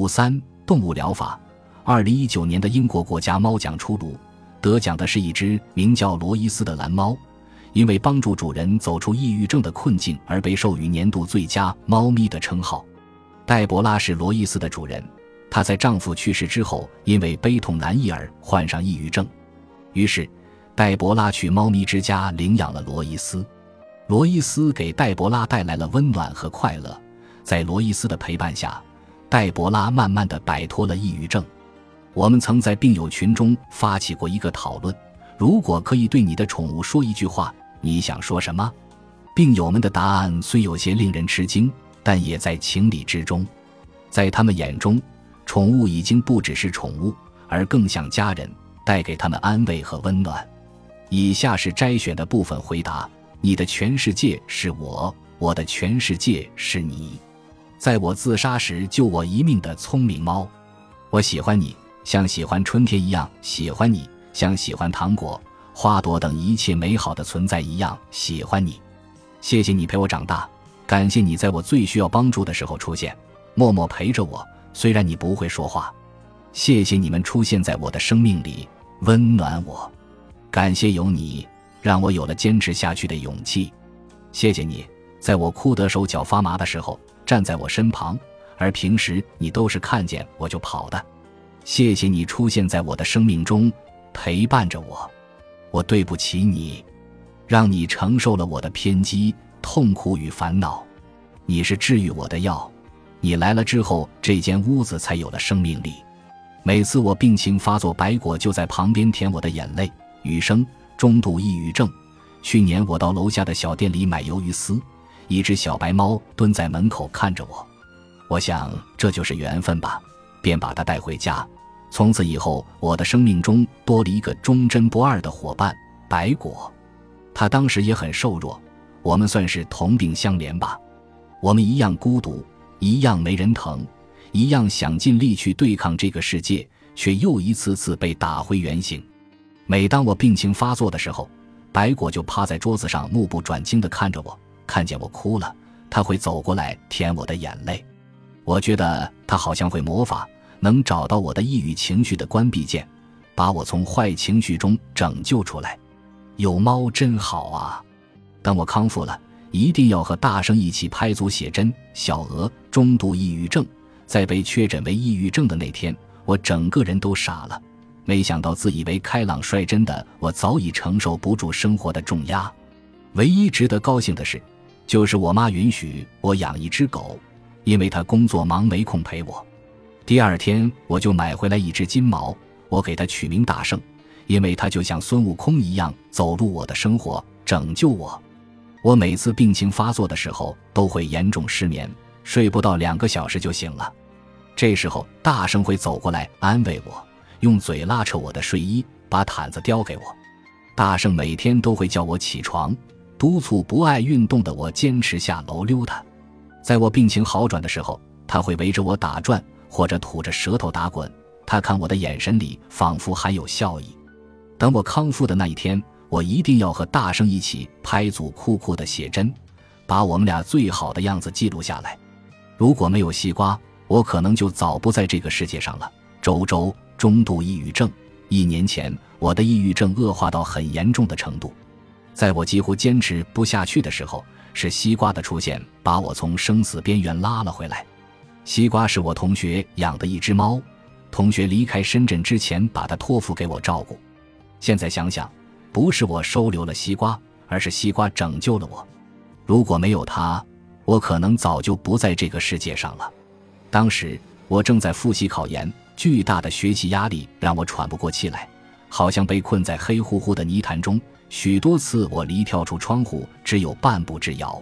五三动物疗法，二零一九年的英国国家猫奖出炉，得奖的是一只名叫罗伊斯的蓝猫，因为帮助主人走出抑郁症的困境而被授予年度最佳猫咪的称号。黛博拉是罗伊斯的主人，她在丈夫去世之后因为悲痛难抑而患上抑郁症，于是黛博拉去猫咪之家领养了罗伊斯。罗伊斯给黛博拉带来了温暖和快乐，在罗伊斯的陪伴下。黛博拉慢慢的摆脱了抑郁症。我们曾在病友群中发起过一个讨论：如果可以对你的宠物说一句话，你想说什么？病友们的答案虽有些令人吃惊，但也在情理之中。在他们眼中，宠物已经不只是宠物，而更像家人，带给他们安慰和温暖。以下是摘选的部分回答：你的全世界是我，我的全世界是你。在我自杀时救我一命的聪明猫，我喜欢你，像喜欢春天一样喜欢你，像喜欢糖果、花朵等一切美好的存在一样喜欢你。谢谢你陪我长大，感谢你在我最需要帮助的时候出现，默默陪着我。虽然你不会说话，谢谢你们出现在我的生命里，温暖我。感谢有你，让我有了坚持下去的勇气。谢谢你，在我哭得手脚发麻的时候。站在我身旁，而平时你都是看见我就跑的。谢谢你出现在我的生命中，陪伴着我。我对不起你，让你承受了我的偏激、痛苦与烦恼。你是治愈我的药，你来了之后，这间屋子才有了生命力。每次我病情发作，白果就在旁边舔我的眼泪。余生中度抑郁症。去年我到楼下的小店里买鱿鱼丝。一只小白猫蹲在门口看着我，我想这就是缘分吧，便把它带回家。从此以后，我的生命中多了一个忠贞不二的伙伴——白果。它当时也很瘦弱，我们算是同病相怜吧。我们一样孤独，一样没人疼，一样想尽力去对抗这个世界，却又一次次被打回原形。每当我病情发作的时候，白果就趴在桌子上，目不转睛地看着我。看见我哭了，他会走过来舔我的眼泪。我觉得他好像会魔法，能找到我的抑郁情绪的关闭键，把我从坏情绪中拯救出来。有猫真好啊！等我康复了，一定要和大圣一起拍组写真。小鹅中度抑郁症，在被确诊为抑郁症的那天，我整个人都傻了。没想到自以为开朗率真的我，早已承受不住生活的重压。唯一值得高兴的是。就是我妈允许我养一只狗，因为她工作忙没空陪我。第二天我就买回来一只金毛，我给它取名大圣，因为它就像孙悟空一样走入我的生活，拯救我。我每次病情发作的时候都会严重失眠，睡不到两个小时就醒了。这时候大圣会走过来安慰我，用嘴拉扯我的睡衣，把毯子叼给我。大圣每天都会叫我起床。督促不爱运动的我坚持下楼溜达，在我病情好转的时候，他会围着我打转，或者吐着舌头打滚。他看我的眼神里仿佛含有笑意。等我康复的那一天，我一定要和大圣一起拍组酷酷的写真，把我们俩最好的样子记录下来。如果没有西瓜，我可能就早不在这个世界上了。周周中度抑郁症，一年前我的抑郁症恶化到很严重的程度。在我几乎坚持不下去的时候，是西瓜的出现把我从生死边缘拉了回来。西瓜是我同学养的一只猫，同学离开深圳之前把它托付给我照顾。现在想想，不是我收留了西瓜，而是西瓜拯救了我。如果没有它，我可能早就不在这个世界上了。当时我正在复习考研，巨大的学习压力让我喘不过气来，好像被困在黑乎乎的泥潭中。许多次我离跳出窗户只有半步之遥，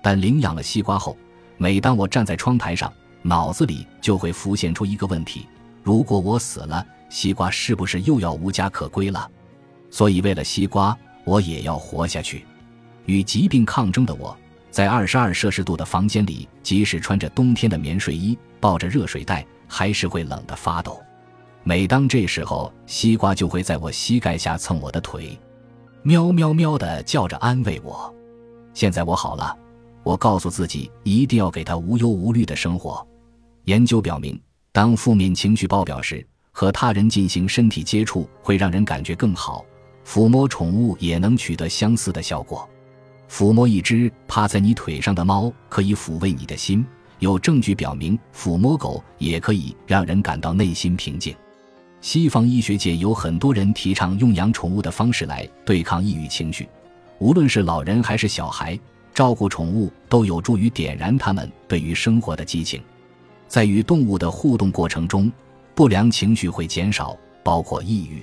但领养了西瓜后，每当我站在窗台上，脑子里就会浮现出一个问题：如果我死了，西瓜是不是又要无家可归了？所以为了西瓜，我也要活下去。与疾病抗争的我，在二十二摄氏度的房间里，即使穿着冬天的棉睡衣，抱着热水袋，还是会冷得发抖。每当这时候，西瓜就会在我膝盖下蹭我的腿。喵喵喵的叫着安慰我，现在我好了。我告诉自己一定要给他无忧无虑的生活。研究表明，当负面情绪爆表时，和他人进行身体接触会让人感觉更好。抚摸宠物也能取得相似的效果。抚摸一只趴在你腿上的猫，可以抚慰你的心。有证据表明，抚摸狗也可以让人感到内心平静。西方医学界有很多人提倡用养宠物的方式来对抗抑郁情绪，无论是老人还是小孩，照顾宠物都有助于点燃他们对于生活的激情。在与动物的互动过程中，不良情绪会减少，包括抑郁。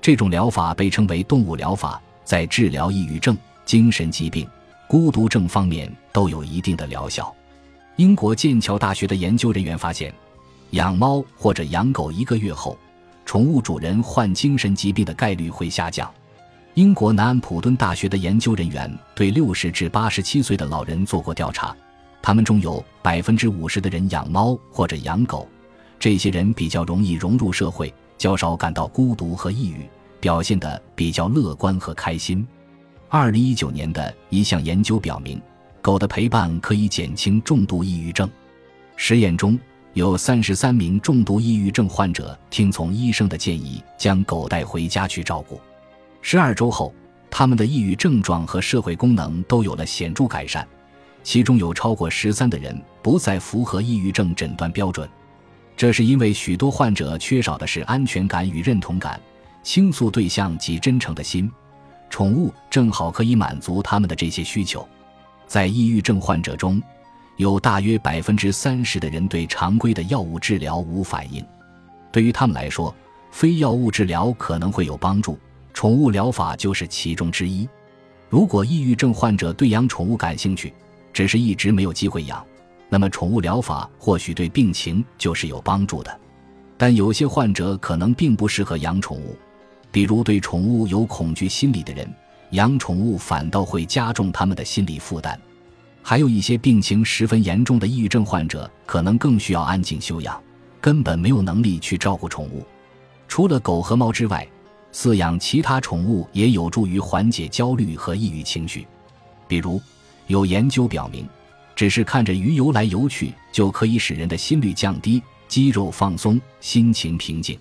这种疗法被称为动物疗法，在治疗抑郁症、精神疾病、孤独症方面都有一定的疗效。英国剑桥大学的研究人员发现，养猫或者养狗一个月后，宠物主人患精神疾病的概率会下降。英国南安普敦大学的研究人员对六十至八十七岁的老人做过调查，他们中有百分之五十的人养猫或者养狗，这些人比较容易融入社会，较少感到孤独和抑郁。表现得比较乐观和开心。二零一九年的一项研究表明，狗的陪伴可以减轻重度抑郁症。实验中有三十三名重度抑郁症患者听从医生的建议，将狗带回家去照顾。十二周后，他们的抑郁症状和社会功能都有了显著改善，其中有超过十三的人不再符合抑郁症诊断标准。这是因为许多患者缺少的是安全感与认同感。倾诉对象及真诚的心，宠物正好可以满足他们的这些需求。在抑郁症患者中，有大约百分之三十的人对常规的药物治疗无反应。对于他们来说，非药物治疗可能会有帮助，宠物疗法就是其中之一。如果抑郁症患者对养宠物感兴趣，只是一直没有机会养，那么宠物疗法或许对病情就是有帮助的。但有些患者可能并不适合养宠物。比如对宠物有恐惧心理的人，养宠物反倒会加重他们的心理负担。还有一些病情十分严重的抑郁症患者，可能更需要安静休养，根本没有能力去照顾宠物。除了狗和猫之外，饲养其他宠物也有助于缓解焦虑和抑郁情绪。比如，有研究表明，只是看着鱼游来游去，就可以使人的心率降低、肌肉放松、心情平静。